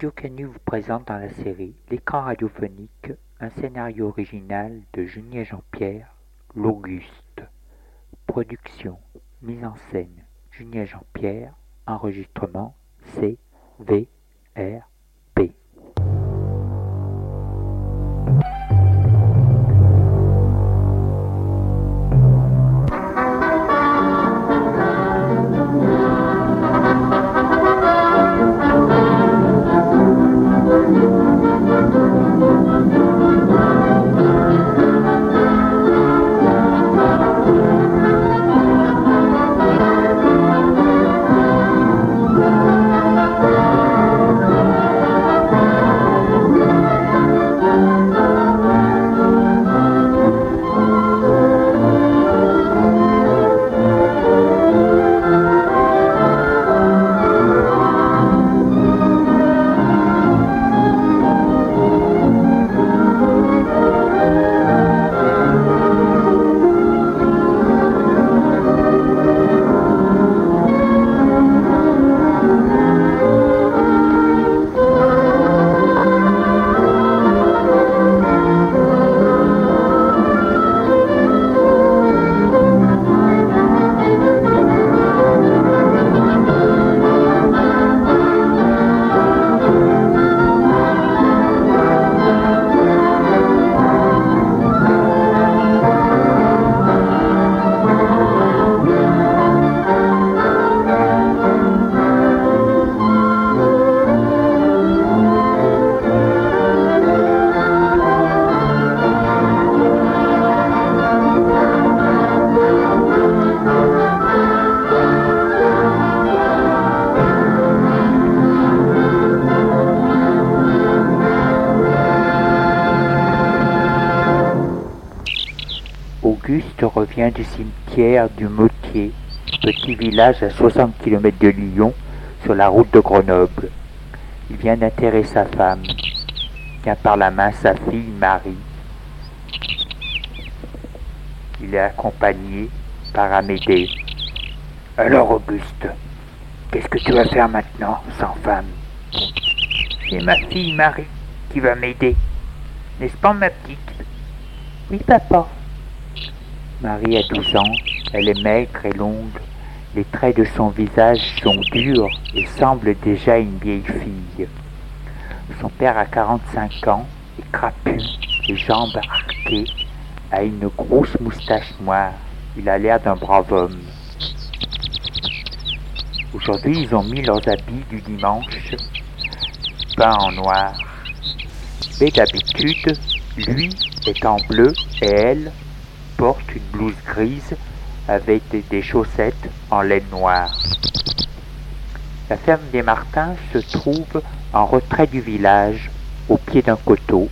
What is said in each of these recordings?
Radio Canu vous présente dans la série L'écran radiophonique un scénario original de Julien Jean-Pierre, L'Auguste. Production, mise en scène, Julien Jean-Pierre, enregistrement C, V, R, Revient du cimetière du Motier, petit village à 60 km de Lyon, sur la route de Grenoble. Il vient d'enterrer sa femme, tient par la main sa fille Marie. Il est accompagné par Amédée. Alors Auguste, qu'est-ce que tu vas faire maintenant, sans femme? C'est ma fille Marie qui va m'aider. N'est-ce pas ma petite? Oui papa. Marie a 12 ans, elle est maigre et longue. Les traits de son visage sont durs et semble déjà une vieille fille. Son père a 45 ans, est crapu, les jambes arquées, a une grosse moustache noire. Il a l'air d'un brave homme. Aujourd'hui, ils ont mis leurs habits du dimanche, peints en noir. Mais d'habitude, lui est en bleu et elle porte une blouse grise avec des chaussettes en laine noire. La ferme des Martins se trouve en retrait du village, au pied d'un coteau.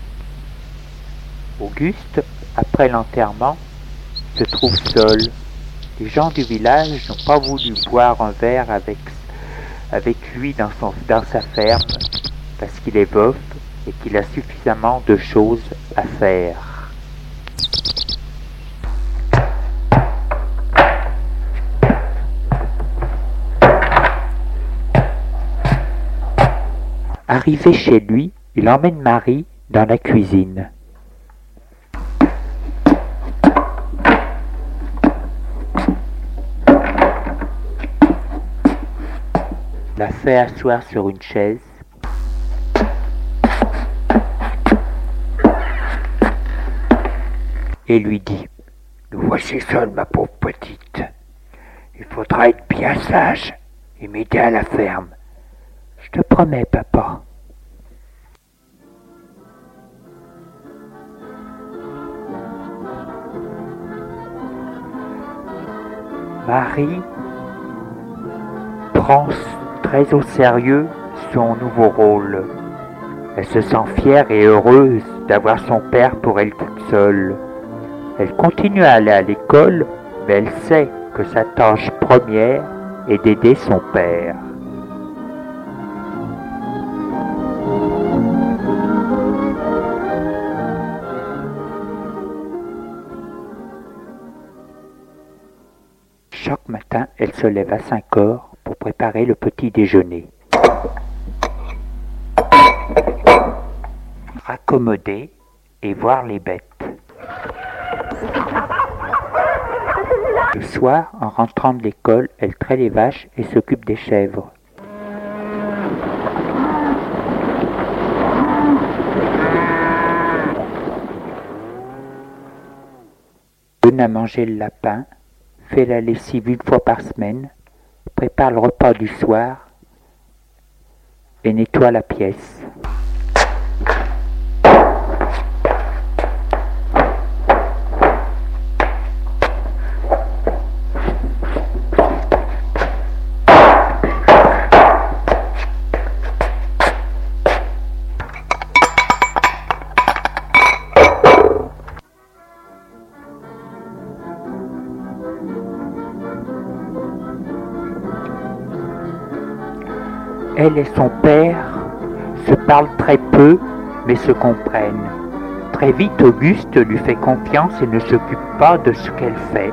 Auguste, après l'enterrement, se trouve seul. Les gens du village n'ont pas voulu boire un verre avec, lui dans, dans sa ferme parce qu'il est veuf et qu'il a suffisamment de choses à faire. Arrivé chez lui, il emmène Marie dans la cuisine. La fait asseoir sur une chaise. Et lui dit Nous voici seuls, ma pauvre petite. Il faudra être bien sage et m'aider à la ferme. Je te promets, papa. Marie prend très au sérieux son nouveau rôle. Elle se sent fière et heureuse d'avoir son père pour elle toute seule. Elle continue à aller à l'école, mais elle sait que sa tâche première est d'aider son père. Elle se lève à 5 heures pour préparer le petit déjeuner. s'accommoder et voir les bêtes. Le soir, en rentrant de l'école, elle traite les vaches et s'occupe des chèvres. Donne à manger le lapin, fait la lessive une fois par semaine, prépare le repas du soir et nettoie la pièce. Elle et son père se parlent très peu, mais se comprennent. Très vite, Auguste lui fait confiance et ne s'occupe pas de ce qu'elle fait.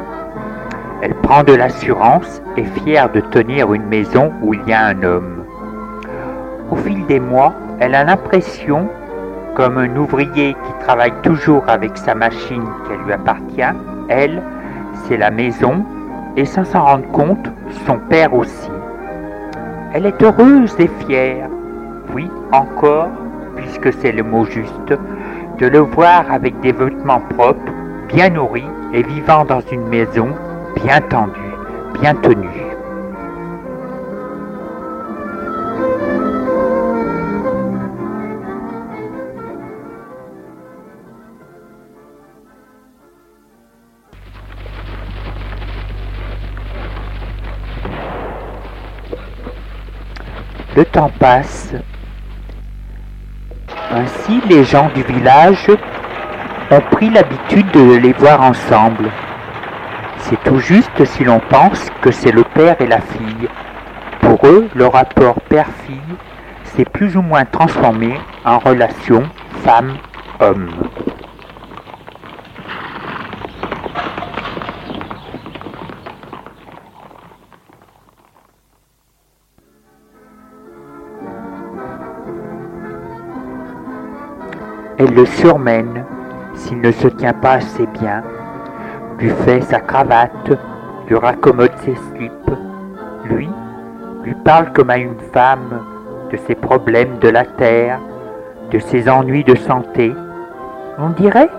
Elle prend de l'assurance et fière de tenir une maison où il y a un homme. Au fil des mois, elle a l'impression, comme un ouvrier qui travaille toujours avec sa machine qui lui appartient, elle, c'est la maison, et sans s'en rendre compte, son père aussi. Elle est heureuse et fière, oui encore, puisque c'est le mot juste, de le voir avec des vêtements propres, bien nourris et vivant dans une maison bien tendue, bien tenue. Le temps passe. Ainsi, les gens du village ont pris l'habitude de les voir ensemble. C'est tout juste si l'on pense que c'est le père et la fille. Pour eux, le rapport père-fille s'est plus ou moins transformé en relation femme-homme. Elle le surmène s'il ne se tient pas assez bien, lui fait sa cravate, lui raccommode ses slips, lui, lui parle comme à une femme de ses problèmes de la terre, de ses ennuis de santé. On dirait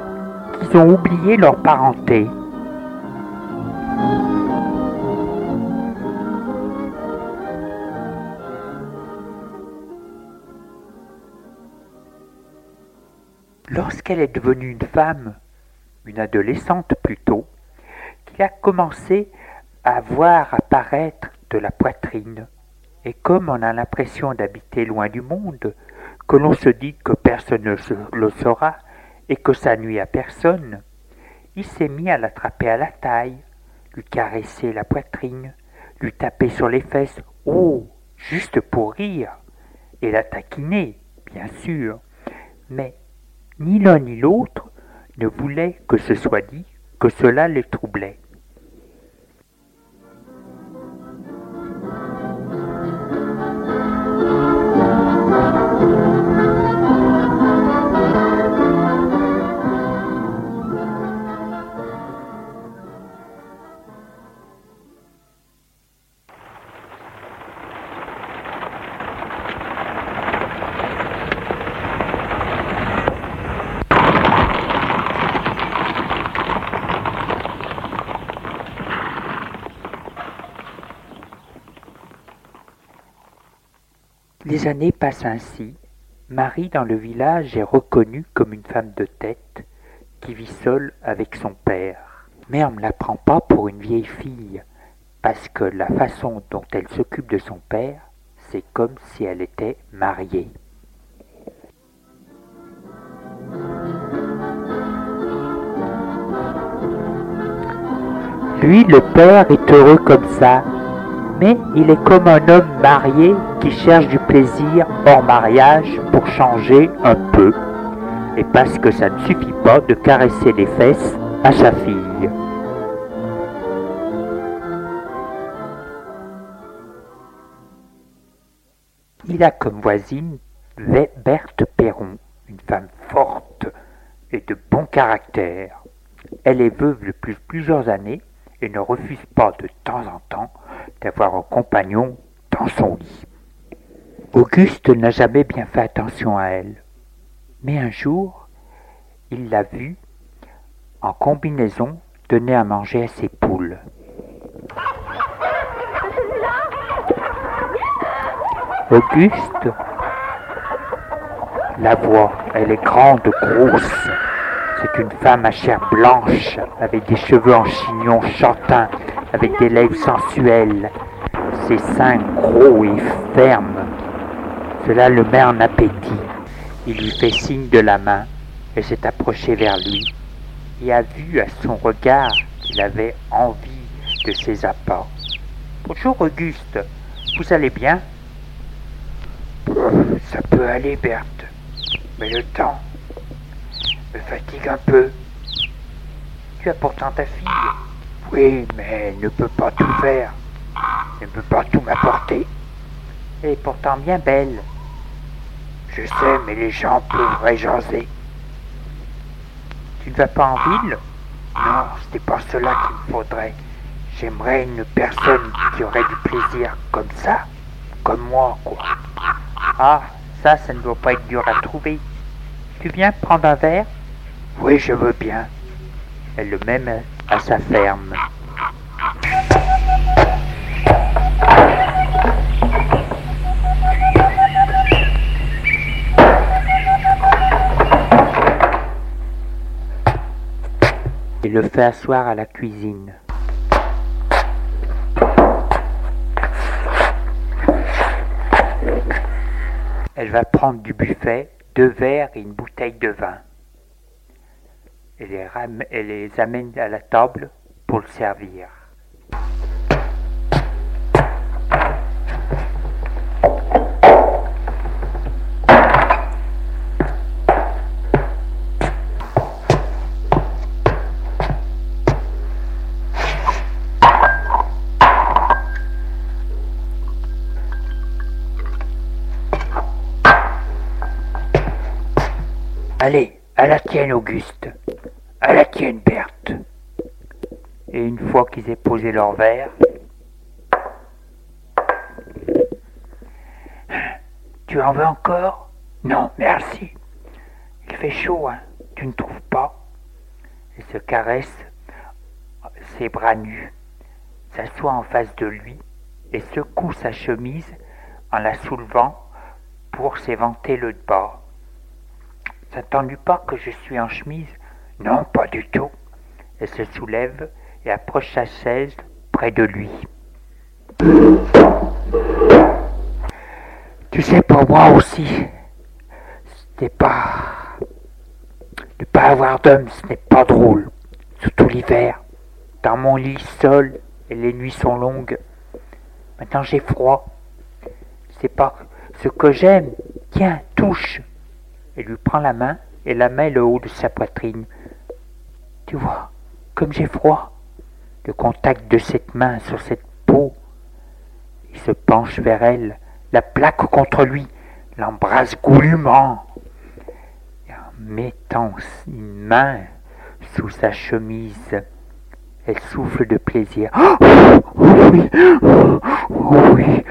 qu'ils ont oublié leur parenté. Lorsqu'elle est devenue une femme, une adolescente plutôt, qu'il a commencé à voir apparaître de la poitrine, et comme on a l'impression d'habiter loin du monde, que l'on se dit que personne ne le saura et que ça nuit à personne, il s'est mis à l'attraper à la taille, lui caresser la poitrine, lui taper sur les fesses, oh, juste pour rire, et la taquiner, bien sûr, mais ni l'un ni l'autre ne voulaient que ce soit dit que cela les troublait. Les années passent ainsi. Marie dans le village est reconnue comme une femme de tête qui vit seule avec son père. Mais on ne la prend pas pour une vieille fille, parce que la façon dont elle s'occupe de son père, c'est comme si elle était mariée. Lui, le père, est heureux comme ça, mais il est comme un homme marié qui cherche du plaisir hors mariage pour changer un peu, et parce que ça ne suffit pas de caresser les fesses à sa fille. Il a comme voisine Berthe Perron, une femme forte caractère. Elle est veuve depuis plusieurs années et ne refuse pas de temps en temps d'avoir un compagnon dans son lit. Auguste n'a jamais bien fait attention à elle. Mais un jour, il l'a vue en combinaison donner à manger à ses poules. Auguste la voix, elle est grande, grosse. C'est une femme à chair blanche, avec des cheveux en chignon chantins, avec des lèvres sensuelles, ses seins gros et fermes. Cela le met en appétit. Il lui fait signe de la main et s'est approché vers lui et a vu à son regard qu'il avait envie de ses apports. Bonjour Auguste, vous allez bien? Ça peut aller Berthe, mais le temps me fatigue un peu. Tu as pourtant ta fille. Oui, mais elle ne peut pas tout faire. Elle ne peut pas tout m'apporter. Elle est pourtant bien belle. Je sais, mais les gens peuvent réjaser. Tu ne vas pas en ville? Non, ce n'est pas cela qu'il me faudrait. J'aimerais une personne qui aurait du plaisir comme ça, comme moi, quoi. Ah, ça, ça ne doit pas être dur à trouver. Tu viens prendre un verre? Oui, je veux bien. Elle le met à sa ferme. Le fait asseoir à la cuisine. Elle va prendre du buffet deux verres et une bouteille de vin. Elle les, elle les amène à la table pour le servir. Allez, à la tienne, Auguste. À la tienne, Berthe. Et une fois qu'ils aient posé leur verre, Tu en veux encore? Non, merci. Il fait chaud, hein Tu ne trouves pas? Il se caresse ses bras nus, s'assoit en face de lui et secoue sa chemise en la soulevant pour s'éventer le bas. T'as-tu pas que je suis en chemise? Non, pas du tout. Elle se soulève et approche sa chaise près de lui. Tu sais, pour moi aussi, n'est pas. Ne pas avoir d'homme, ce n'est pas drôle. Surtout l'hiver. Dans mon lit seul, et les nuits sont longues. Maintenant j'ai froid. C'est pas ce que j'aime. Tiens, touche et lui prend la main et la met le haut de sa poitrine. Tu vois, comme j'ai froid. Le contact de cette main sur cette peau. Il se penche vers elle, la plaque contre lui, l'embrasse goulûment. Et en mettant une main sous sa chemise, elle souffle de plaisir. Oui, oh, oui.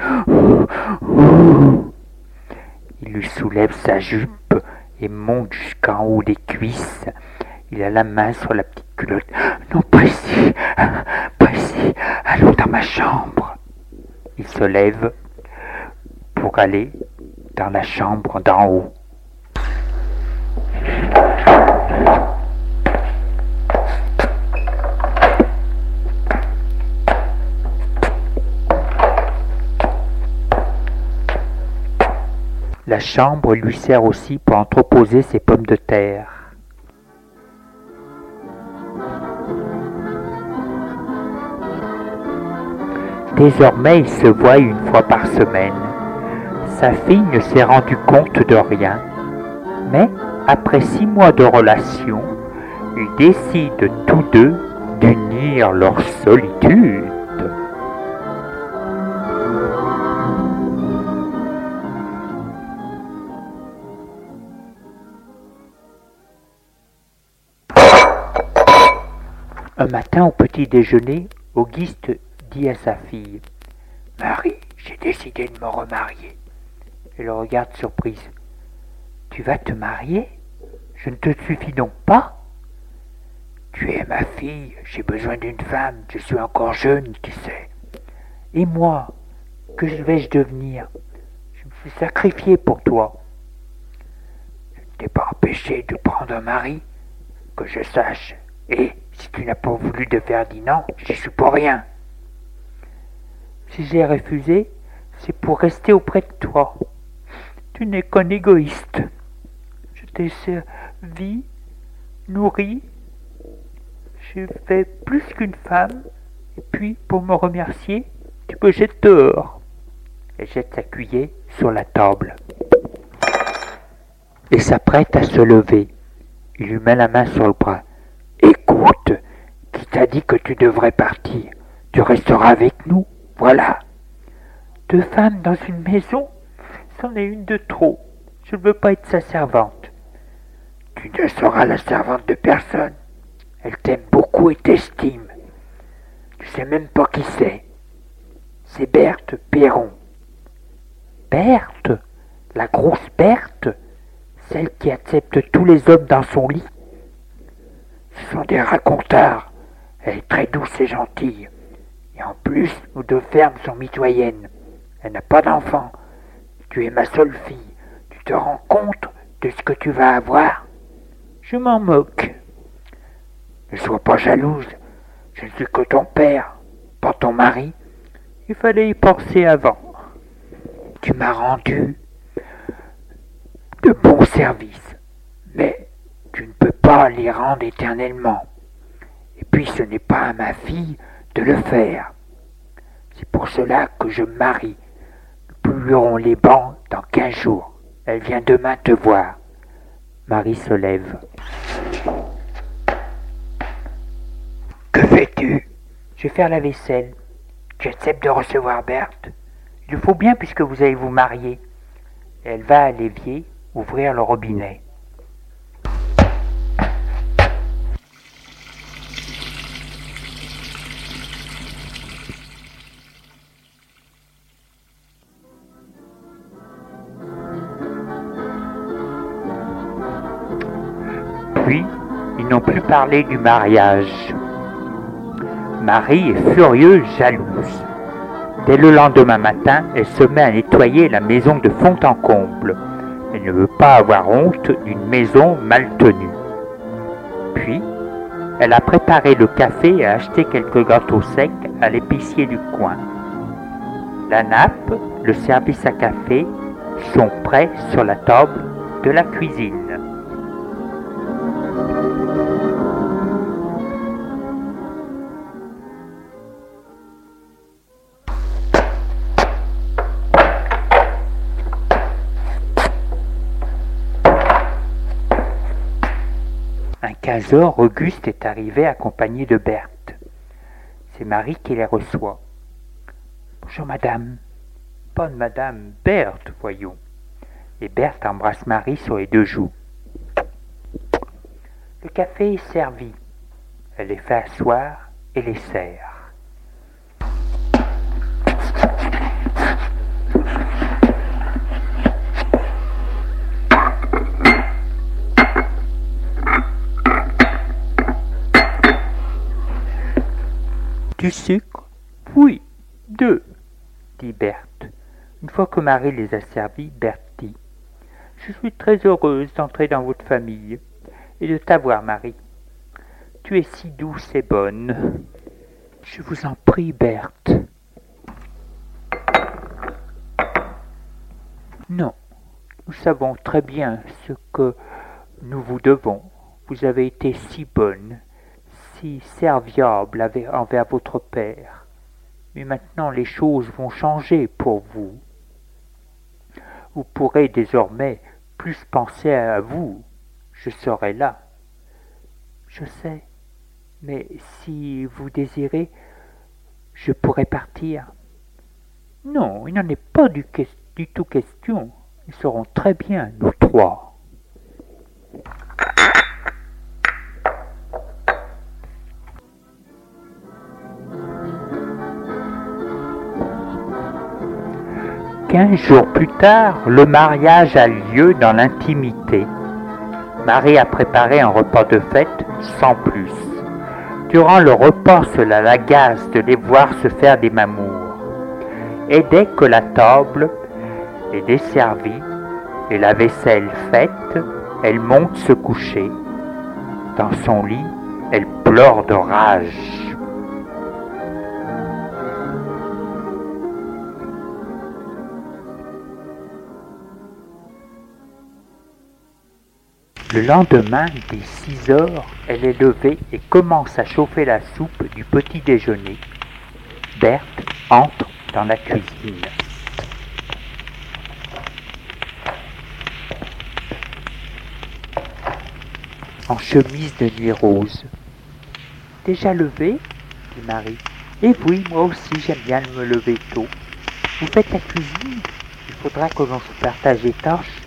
Il lui soulève sa jupe et monte jusqu'en haut des cuisses. Il a la main sur la petite culotte. Non, pas ici, allons dans ma chambre. Il se lève pour aller dans la chambre d'en haut. La chambre lui sert aussi pour entreposer ses pommes de terre. Désormais, il se voit une fois par semaine. Sa fille ne s'est rendue compte de rien, mais après six mois de relation, ils décident tous deux d'unir leur solitude. Matin, au petit déjeuner, Auguste dit à sa fille Marie, j'ai décidé de me remarier. Elle le regarde surprise. Tu vas te marier? Je ne te suffis donc pas Tu es ma fille, j'ai besoin d'une femme, je suis encore jeune, tu sais. Et moi, que vais-je devenir? Je me suis sacrifié pour toi. Je ne t'ai pas empêché de prendre un mari, que je sache. Et si tu n'as pas voulu de Ferdinand, j'y suis pour rien. Si j'ai refusé, c'est pour rester auprès de toi. Tu n'es qu'un égoïste. Je t'ai servi, nourri. J'ai fait plus qu'une femme. Et puis, pour me remercier, tu me jettes dehors. Elle jette sa cuillère sur la table et s'apprête à se lever. Il lui met la main sur le bras. Qui t'a dit que tu devrais partir Tu resteras avec nous, voilà. Deux femmes dans une maison, c'en est une de trop. Je ne veux pas être sa servante. Tu ne seras la servante de personne. Elle t'aime beaucoup et t'estime. Tu sais même pas qui c'est. C'est Berthe Perron. Berthe? La grosse Berthe? Celle qui accepte tous les hommes dans son lit? Ce sont des racontards. Elle est très douce et gentille. Et en plus, nos deux fermes sont mitoyennes. Elle n'a pas d'enfant. Tu es ma seule fille. Tu te rends compte de ce que tu vas avoir? Je m'en moque. Ne sois pas jalouse. Je ne suis que ton père, pas ton mari. Il fallait y penser avant. Tu m'as rendu de bons services, mais tu ne peux les rendre éternellement. Et puis ce n'est pas à ma fille de le faire. C'est pour cela que je marie. Nous brûlerons les bancs dans quinze jours. Elle vient demain te voir. Marie se lève. Que fais-tu? Je vais faire la vaisselle. Tu acceptes de recevoir Berthe Il le faut bien puisque vous allez vous marier. elle va à l'évier ouvrir le robinet. Parlé du mariage. Marie est furieuse, jalouse. Dès le lendemain matin, elle se met à nettoyer la maison de fond en comble. Elle ne veut pas avoir honte d'une maison mal tenue. Puis, elle a préparé le café et a acheté quelques gâteaux secs à l'épicier du coin. La nappe, le service à café sont prêts sur la table de la cuisine. Auguste est arrivé accompagné de Berthe. C'est Marie qui les reçoit. Bonjour madame. Bonne madame, Berthe, voyons. Et Berthe embrasse Marie sur les deux joues. Le café est servi. Elle les fait asseoir et les sert. Du sucre Oui, deux, dit Berthe. Une fois que Marie les a servis, Berthe dit Je suis très heureuse d'entrer dans votre famille et de t'avoir, Marie. Tu es si douce et bonne. Je vous en prie, Berthe. Non, nous savons très bien ce que nous vous devons. Vous avez été si bonne si serviable envers votre Père. Mais maintenant les choses vont changer pour vous. Vous pourrez désormais plus penser à vous. Je serai là. Je sais. Mais si vous désirez, je pourrais partir. Non, il n'en est pas du, du tout question. Ils seront très bien, nous trois. Quinze jours plus tard, le mariage a lieu dans l'intimité. Marie a préparé un repas de fête sans plus. Durant le repas, cela l'agace de les voir se faire des mamours. Et dès que la table est desservie et la vaisselle faite, elle monte se coucher. Dans son lit, elle pleure de rage. Le lendemain, dès 6 heures, elle est levée et commence à chauffer la soupe du petit déjeuner. Berthe entre dans la cuisine. En chemise de nuit rose. Déjà levé dit Marie. Et eh oui, moi aussi j'aime bien me lever tôt. Vous faites la cuisine? Il faudra que l'on se partage les tâches.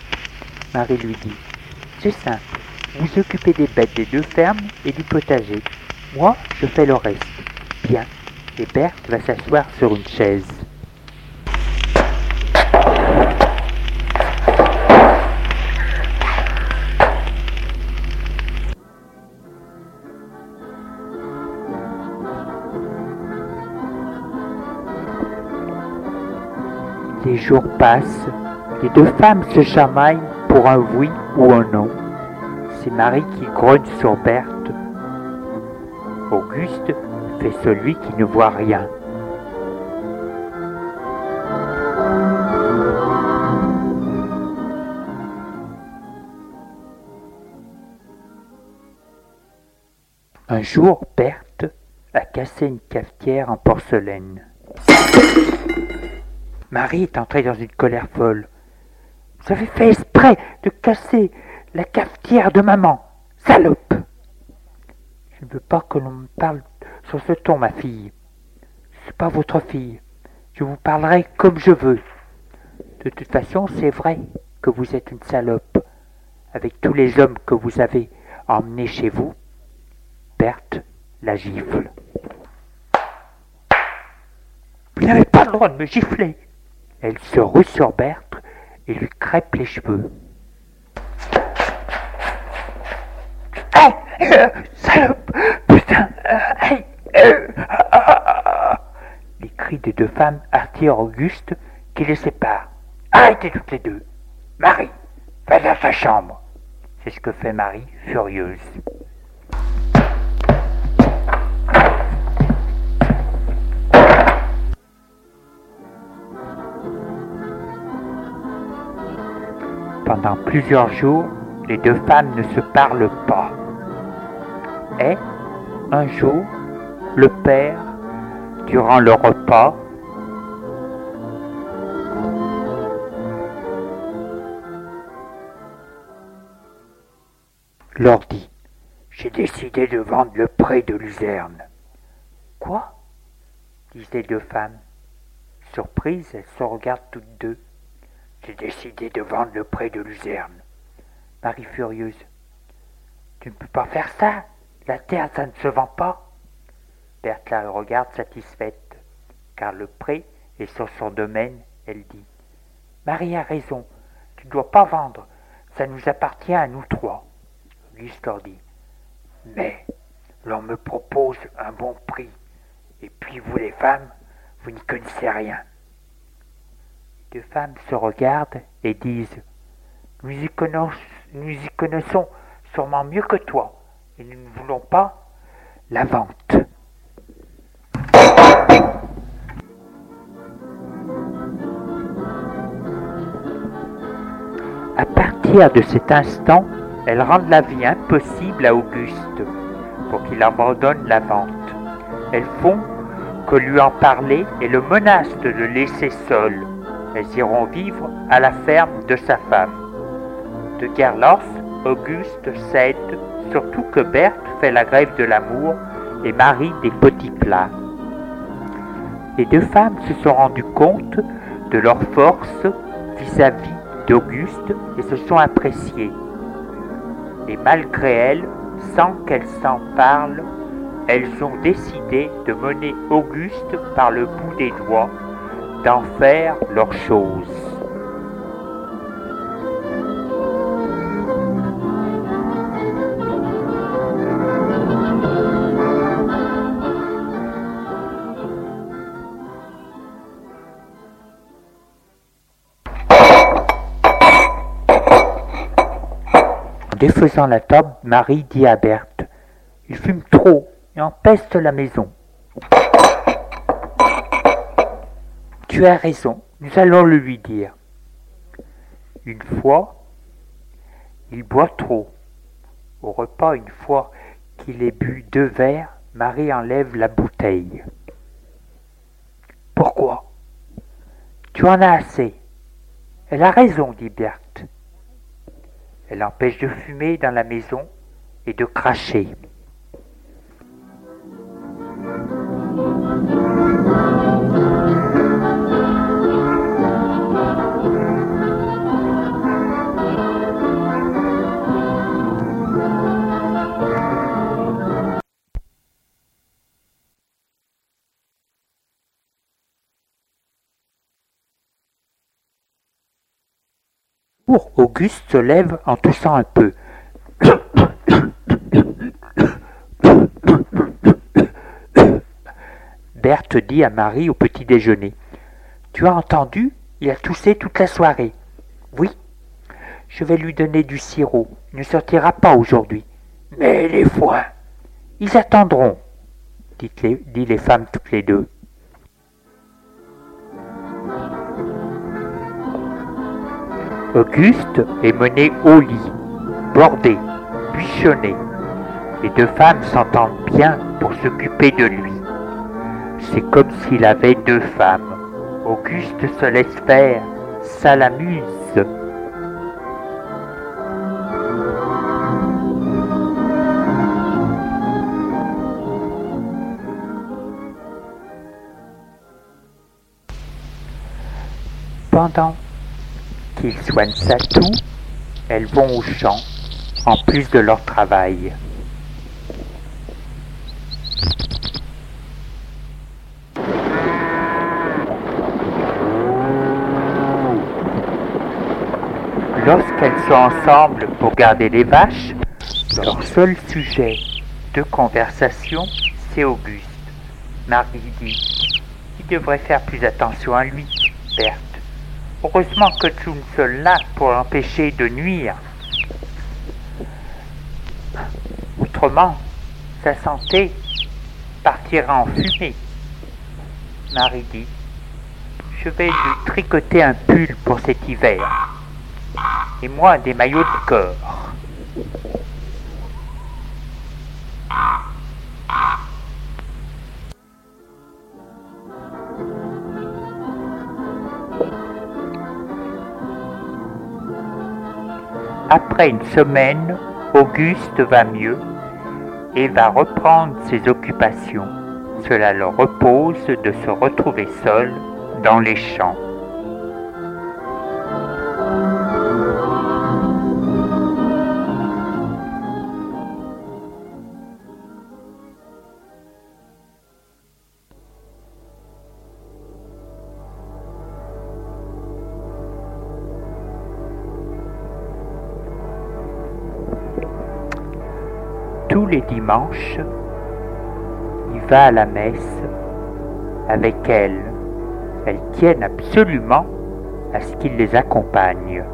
Marie lui dit. C'est simple. Vous occupez des bêtes des deux fermes et du potager. Moi, je fais le reste. Bien. Et Berthe va s'asseoir sur une chaise. Les jours passent, les deux femmes se chamaillent pour un oui ou un non. C'est Marie qui grogne sur Berthe. Auguste fait celui qui ne voit rien. Un jour, Berthe a cassé une cafetière en porcelaine. Marie est entrée dans une colère folle. Avez fait exprès de casser la cafetière de maman. Salope Je ne veux pas que l'on me parle sur ce ton, ma fille. Je ne suis pas votre fille. Je vous parlerai comme je veux. De toute façon, c'est vrai que vous êtes une salope. Avec tous les hommes que vous avez emmenés chez vous, Berthe la gifle. Vous n'avez pas le droit de me gifler. Elle se rue sur Berthe et lui crêpe les cheveux. salope Putain Les cris des deux femmes attirent Auguste qui les sépare. Arrêtez toutes les deux Marie, va dans sa chambre C'est ce que fait Marie, furieuse. Pendant plusieurs jours, les deux femmes ne se parlent pas. Et, un jour, le père, durant le repas, leur dit J'ai décidé de vendre le pré de Luzerne. Quoi? disent les deux femmes. Surprises, elles se regardent toutes deux. J'ai décidé de vendre le pré de Luzerne. Marie furieuse. Tu ne peux pas faire ça. La terre, ça ne se vend pas. Berthe la regarde satisfaite, car le pré est sur son domaine. Elle dit Marie a raison. Tu ne dois pas vendre. Ça nous appartient à nous trois. Leur dit Mais l'on me propose un bon prix. Et puis vous, les femmes, vous n'y connaissez rien deux femmes se regardent et disent nous y, nous y connaissons sûrement mieux que toi, et nous ne voulons pas la vente. À partir de cet instant, elles rendent la vie impossible à Auguste pour qu'il abandonne la vente. Elles font que lui en parler et le menacent de le laisser seul. Elles iront vivre à la ferme de sa femme. De guerre Auguste cède, surtout que Berthe fait la grève de l'amour et Marie des petits plats. Les deux femmes se sont rendues compte de leur force vis-à-vis d'Auguste et se sont appréciées. Et malgré elles, sans qu'elles s'en parlent, elles ont décidé de mener Auguste par le bout des doigts d'en faire leur chose. En défaisant la table, Marie dit à Berthe Il fume trop et empeste la maison. Tu as raison, nous allons le lui dire. Une fois, il boit trop. Au repas, une fois qu'il ait bu deux verres, Marie enlève la bouteille. Pourquoi? Tu en as assez. Elle a raison, dit Berthe. Elle empêche de fumer dans la maison et de cracher. Auguste se lève en toussant un peu. Berthe dit à Marie au petit déjeuner. Tu as entendu? Il a toussé toute la soirée. Oui. Je vais lui donner du sirop. Il ne sortira pas aujourd'hui. Mais les foins Ils attendront, dit dit les femmes toutes les deux. Auguste est mené au lit, bordé, buissonné. Les deux femmes s'entendent bien pour s'occuper de lui. C'est comme s'il avait deux femmes. Auguste se laisse faire, ça l'amuse. Pendant qu'ils soignent sa toux, elles vont au champ, en plus de leur travail. Lorsqu'elles sont ensemble pour garder les vaches, leur seul sujet de conversation, c'est Auguste. Marie dit qu'il devrait faire plus attention à lui, Berthe. Heureusement que tu me seul là pour empêcher de nuire. Autrement, sa santé partira en fumée. Marie dit Je vais lui tricoter un pull pour cet hiver. Et moi des maillots de corps. Après une semaine, Auguste va mieux et va reprendre ses occupations. Cela le repose de se retrouver seul dans les champs. Tous les dimanches, il va à la messe avec elle. Elles tiennent absolument à ce qu'il les accompagne.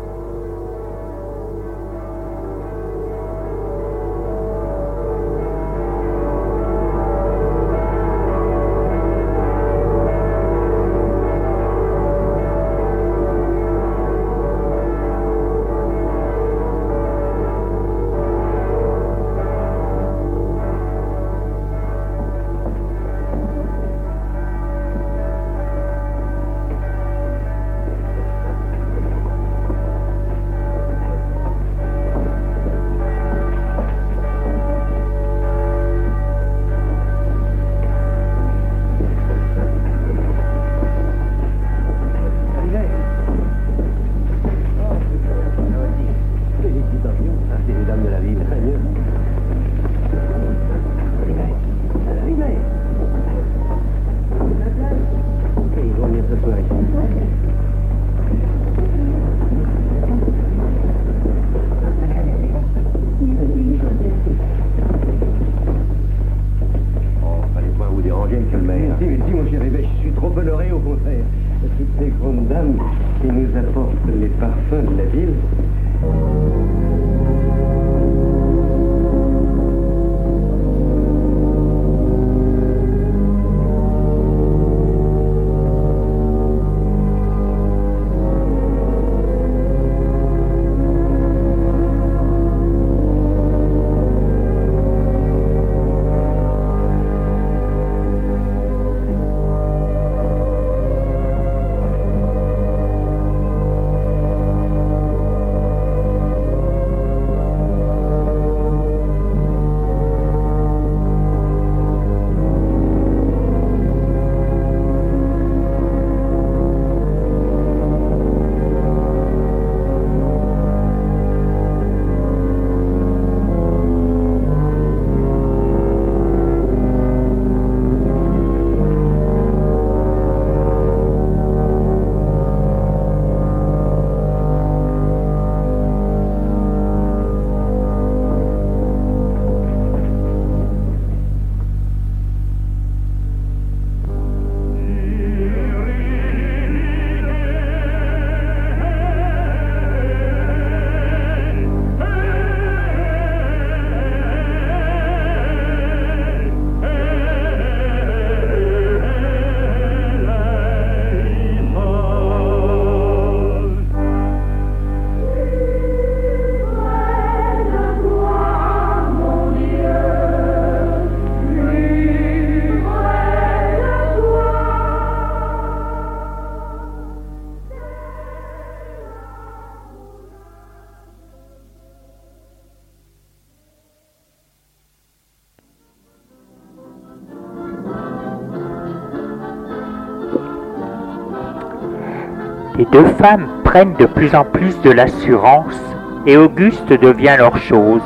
Deux femmes prennent de plus en plus de l'assurance et Auguste devient leur chose.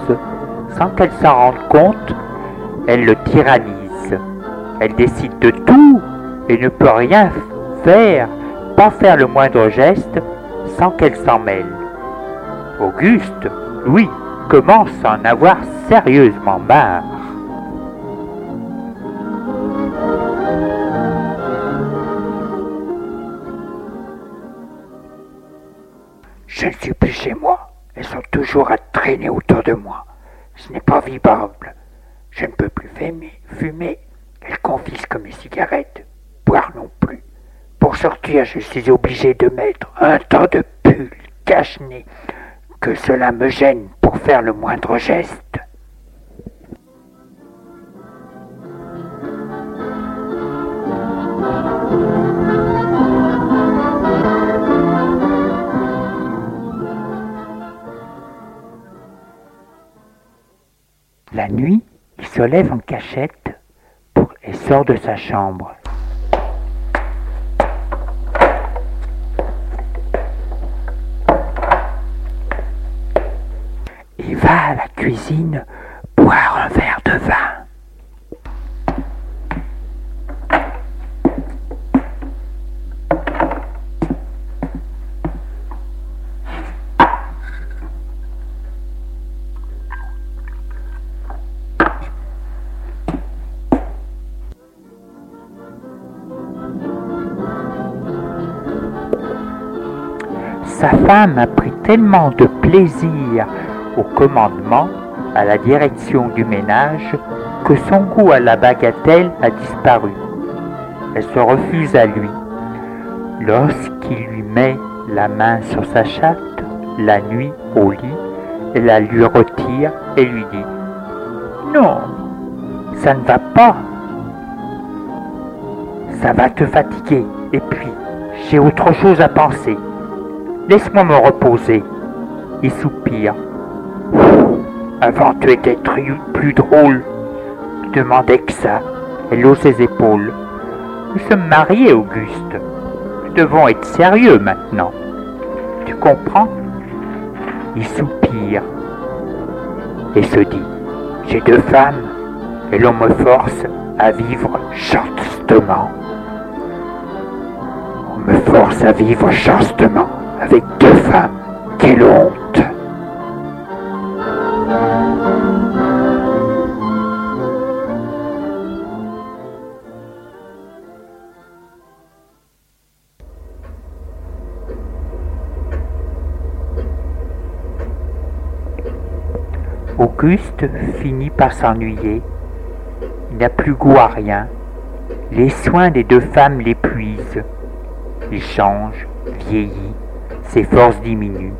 Sans qu'elle s'en rende compte, elle le tyrannise. Elle décide de tout et ne peut rien faire, pas faire le moindre geste sans qu'elle s'en mêle. Auguste, lui, commence à en avoir sérieusement marre. Je ne suis plus chez moi. Elles sont toujours à traîner autour de moi. Ce n'est pas vivable. Je ne peux plus fumer. Elles confisquent mes cigarettes. Boire non plus. Pour sortir, je suis obligé de mettre un tas de pull cache-nez. Que cela me gêne pour faire le moindre geste. Lève en cachette pour, et sort de sa chambre. Il va à la cuisine femme a pris tellement de plaisir au commandement, à la direction du ménage, que son goût à la bagatelle a disparu. Elle se refuse à lui. Lorsqu'il lui met la main sur sa chatte, la nuit au lit, elle la lui retire et lui dit Non, ça ne va pas. Ça va te fatiguer. Et puis, j'ai autre chose à penser. Laisse-moi me reposer. Il soupire. Avant, tu étais plus drôle. Demandait que ça. Elle hausse ses épaules. Nous sommes mariés, Auguste. Nous devons être sérieux maintenant. Tu comprends? Il soupire et se dit J'ai deux femmes et l'on me force à vivre chastement. On me force à vivre chastement avec deux femmes. Quelle honte Auguste finit par s'ennuyer. Il n'a plus goût à rien. Les soins des deux femmes l'épuisent. Il change, vieillit, ses forces diminuent.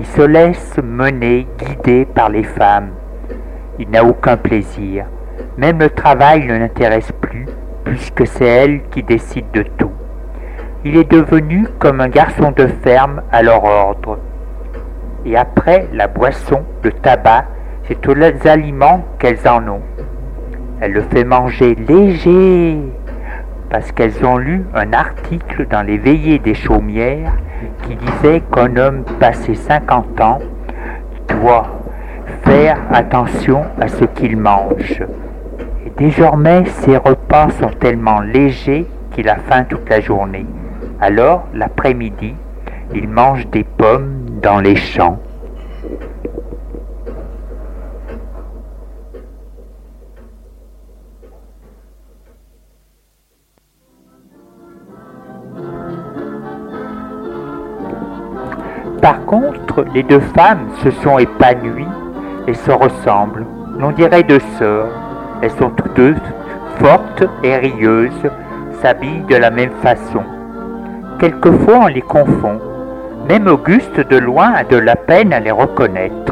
Il se laisse mener, guider par les femmes. Il n'a aucun plaisir. Même le travail ne l'intéresse plus, puisque c'est elle qui décide de tout. Il est devenu comme un garçon de ferme à leur ordre. Et après la boisson, le tabac, c'est tous les aliments qu'elles en ont. Elle le fait manger léger, parce qu'elles ont lu un article dans les veillées des chaumières qui disait qu'un homme passé 50 ans doit faire attention à ce qu'il mange. Et désormais, ses repas sont tellement légers qu'il a faim toute la journée. Alors, l'après-midi, il mange des pommes dans les champs. Par contre, les deux femmes se sont épanouies et se ressemblent. L'on dirait deux sœurs. Elles sont toutes deux fortes et rieuses, s'habillent de la même façon. Quelquefois on les confond. Même Auguste de loin a de la peine à les reconnaître.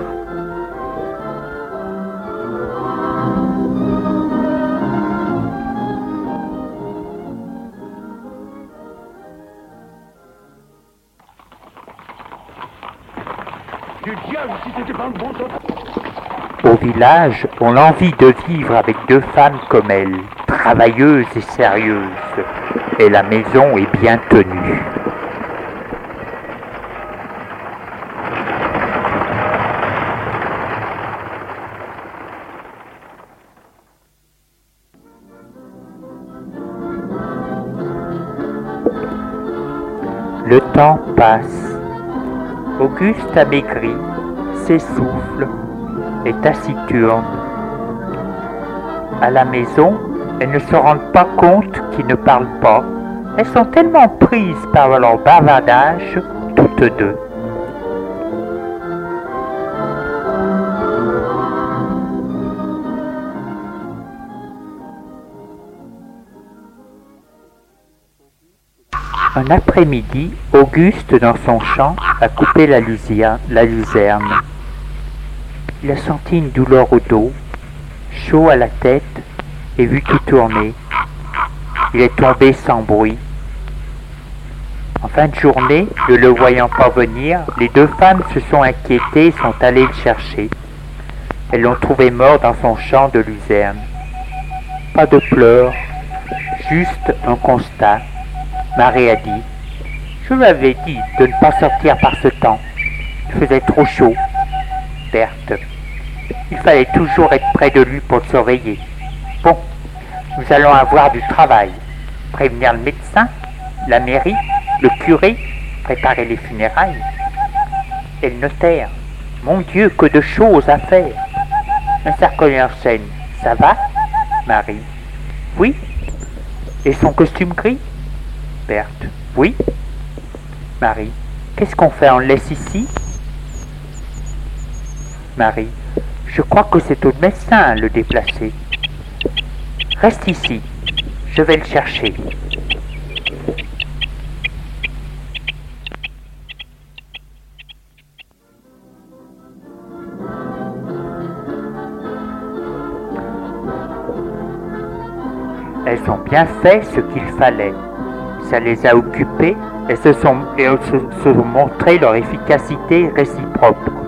Village, on a envie de vivre avec deux femmes comme elle, travailleuses et sérieuses, et la maison est bien tenue. Le temps passe. Auguste a maigri, s'essouffle, est taciturne. À la maison, elles ne se rendent pas compte qu'ils ne parlent pas. Elles sont tellement prises par leur bavardage, toutes deux. Un après-midi, Auguste, dans son champ, a coupé la, la luzerne. Il a senti une douleur au dos, chaud à la tête et vu tout tourner. Il est tombé sans bruit. En fin de journée, ne le voyant pas venir, les deux femmes se sont inquiétées et sont allées le chercher. Elles l'ont trouvé mort dans son champ de luzerne. Pas de pleurs, juste un constat. Marie a dit Je lui avais dit de ne pas sortir par ce temps. Il faisait trop chaud. Berthe. Il fallait toujours être près de lui pour le surveiller. Bon, nous allons avoir du travail. Prévenir le médecin, la mairie, le curé, préparer les funérailles. Et le notaire. Mon Dieu, que de choses à faire. Un scène. Ça va Marie? Oui Et son costume gris? Berthe. Oui Marie. Qu'est-ce qu'on fait? On le laisse ici? Marie. Je crois que c'est au médecin le déplacer. Reste ici. Je vais le chercher. Elles ont bien fait ce qu'il fallait ça les a occupés et se sont, se, montré leur efficacité réciproque.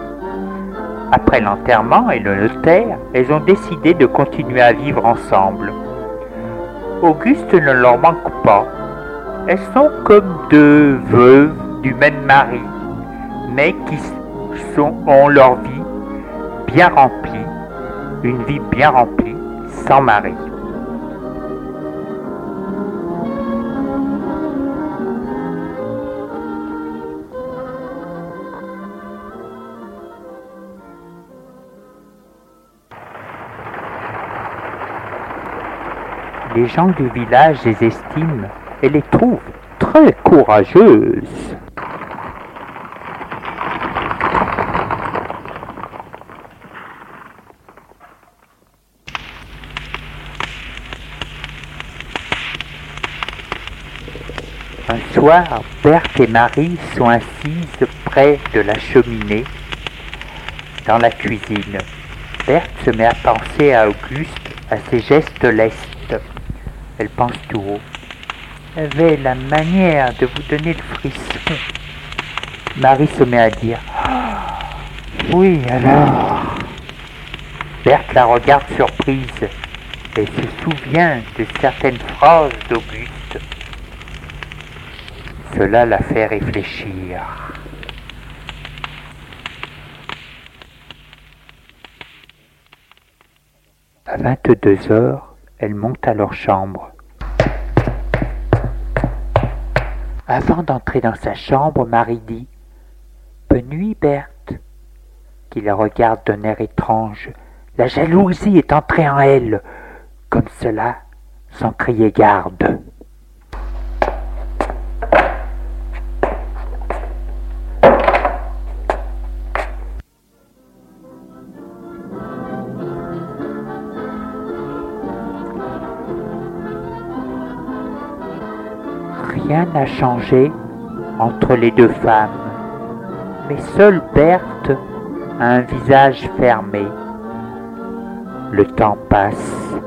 Après l'enterrement et le notaire, elles ont décidé de continuer à vivre ensemble. Auguste ne leur manque pas. Elles sont comme deux veuves du même mari, mais qui sont, ont leur vie bien remplie, une vie bien remplie, sans mari. les gens du village les estiment et les trouvent très courageuses. Un soir, Berthe et Marie sont assises près de la cheminée dans la cuisine. Berthe se met à penser à Auguste, à ses gestes lestes. Elle pense tout haut. Avait la manière de vous donner le frisson. Marie se met à dire Ah, Oui, alors. Berthe la regarde surprise et se souvient de certaines phrases d'Auguste. Cela la fait réfléchir. À 22 heures, elle monte à leur chambre. Avant d'entrer dans sa chambre, Marie dit Bonne nuit, Berthe, qui la regarde d'un air étrange. La jalousie est entrée en elle, comme cela, sans crier garde. Changé entre les deux femmes, mais seule Berthe a un visage fermé. Le temps passe.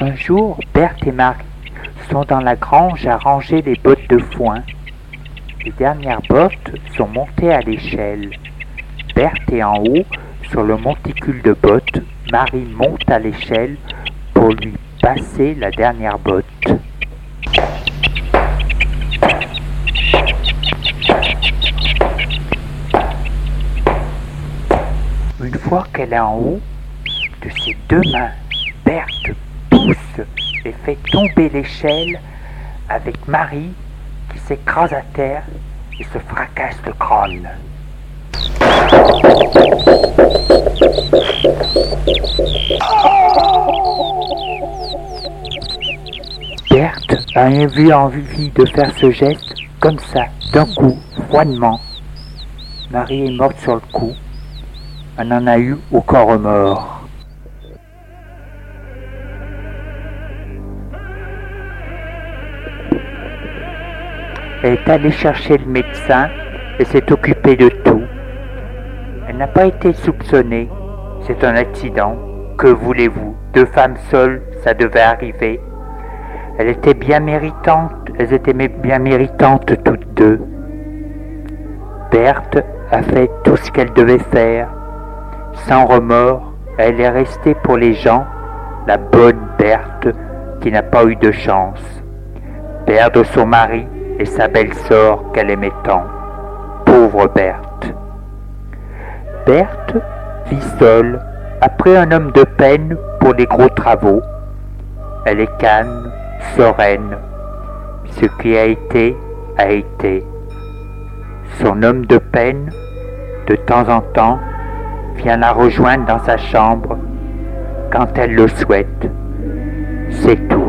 Un jour, Berthe et Marie sont dans la grange à ranger les bottes de foin. Les dernières bottes sont montées à l'échelle. Berthe est en haut sur le monticule de bottes. Marie monte à l'échelle pour lui passer la dernière botte. Une fois qu'elle est en haut, de ses deux mains, Berthe pousse et fait tomber l'échelle avec Marie qui s'écrase à terre et se fracasse le crâne. Berthe a eu envie de faire ce geste comme ça, d'un coup, froidement. Marie est morte sur le coup. Elle n'en a eu aucun remords. Elle est allée chercher le médecin et s'est occupée de tout. N'a pas été soupçonnée. C'est un accident. Que voulez-vous? Deux femmes seules, ça devait arriver. Elle était bien méritante, elles étaient bien méritantes toutes deux. Berthe a fait tout ce qu'elle devait faire. Sans remords, elle est restée pour les gens la bonne Berthe qui n'a pas eu de chance. Perdre son mari et sa belle-sœur qu'elle aimait tant. Pauvre Berthe. Berthe vit seule après un homme de peine pour les gros travaux. Elle est calme, sereine. Ce qui a été, a été. Son homme de peine, de temps en temps, vient la rejoindre dans sa chambre quand elle le souhaite. C'est tout.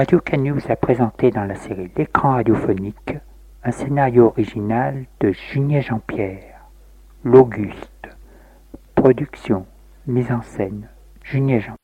Radio Canu vous a présenté dans la série L'écran radiophonique un scénario original de Junier Jean-Pierre, L'Auguste. Production, mise en scène, Junier Jean.